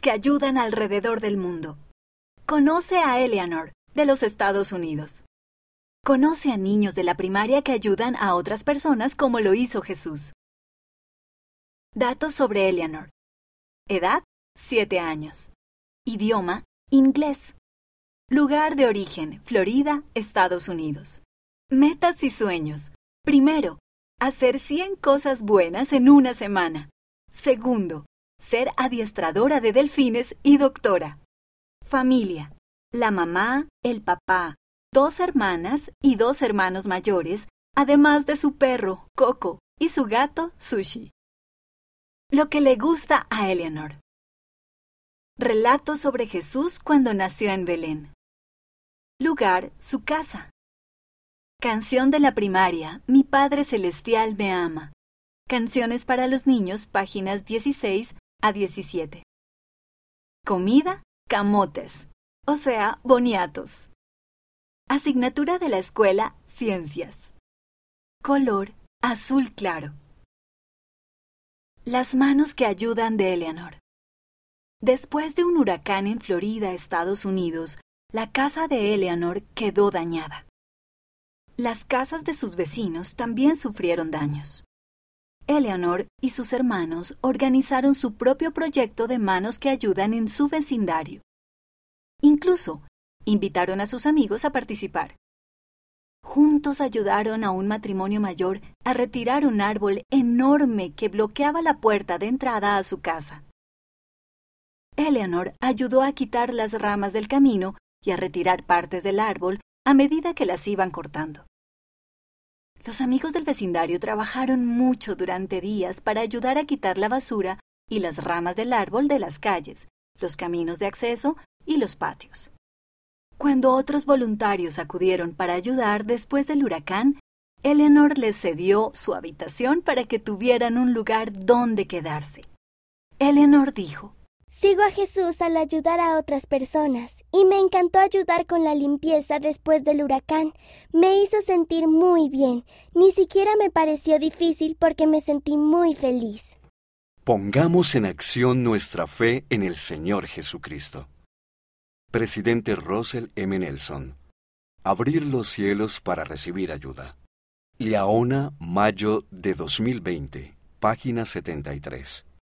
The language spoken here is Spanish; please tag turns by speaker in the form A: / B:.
A: Que ayudan alrededor del mundo. Conoce a Eleanor, de los Estados Unidos. Conoce a niños de la primaria que ayudan a otras personas como lo hizo Jesús. Datos sobre Eleanor. Edad, 7 años. Idioma, inglés. Lugar de origen, Florida, Estados Unidos. Metas y sueños. Primero, hacer 100 cosas buenas en una semana. Segundo, ser adiestradora de delfines y doctora. Familia. La mamá, el papá, dos hermanas y dos hermanos mayores, además de su perro, Coco, y su gato, Sushi. Lo que le gusta a Eleanor. Relato sobre Jesús cuando nació en Belén. Lugar, su casa. Canción de la primaria, Mi Padre Celestial me ama. Canciones para los niños, páginas 16 a 17. Comida, camotes, o sea, boniatos. Asignatura de la escuela, ciencias. Color, azul claro. Las manos que ayudan de Eleanor. Después de un huracán en Florida, Estados Unidos, la casa de Eleanor quedó dañada. Las casas de sus vecinos también sufrieron daños. Eleanor y sus hermanos organizaron su propio proyecto de manos que ayudan en su vecindario. Incluso invitaron a sus amigos a participar. Juntos ayudaron a un matrimonio mayor a retirar un árbol enorme que bloqueaba la puerta de entrada a su casa. Eleanor ayudó a quitar las ramas del camino y a retirar partes del árbol a medida que las iban cortando. Los amigos del vecindario trabajaron mucho durante días para ayudar a quitar la basura y las ramas del árbol de las calles, los caminos de acceso y los patios. Cuando otros voluntarios acudieron para ayudar después del huracán, Eleanor les cedió su habitación para que tuvieran un lugar donde quedarse. Eleanor dijo,
B: Sigo a Jesús al ayudar a otras personas y me encantó ayudar con la limpieza después del huracán. Me hizo sentir muy bien. Ni siquiera me pareció difícil porque me sentí muy feliz.
C: Pongamos en acción nuestra fe en el Señor Jesucristo. Presidente Russell M. Nelson. Abrir los cielos para recibir ayuda. Liaona, mayo de 2020, página 73.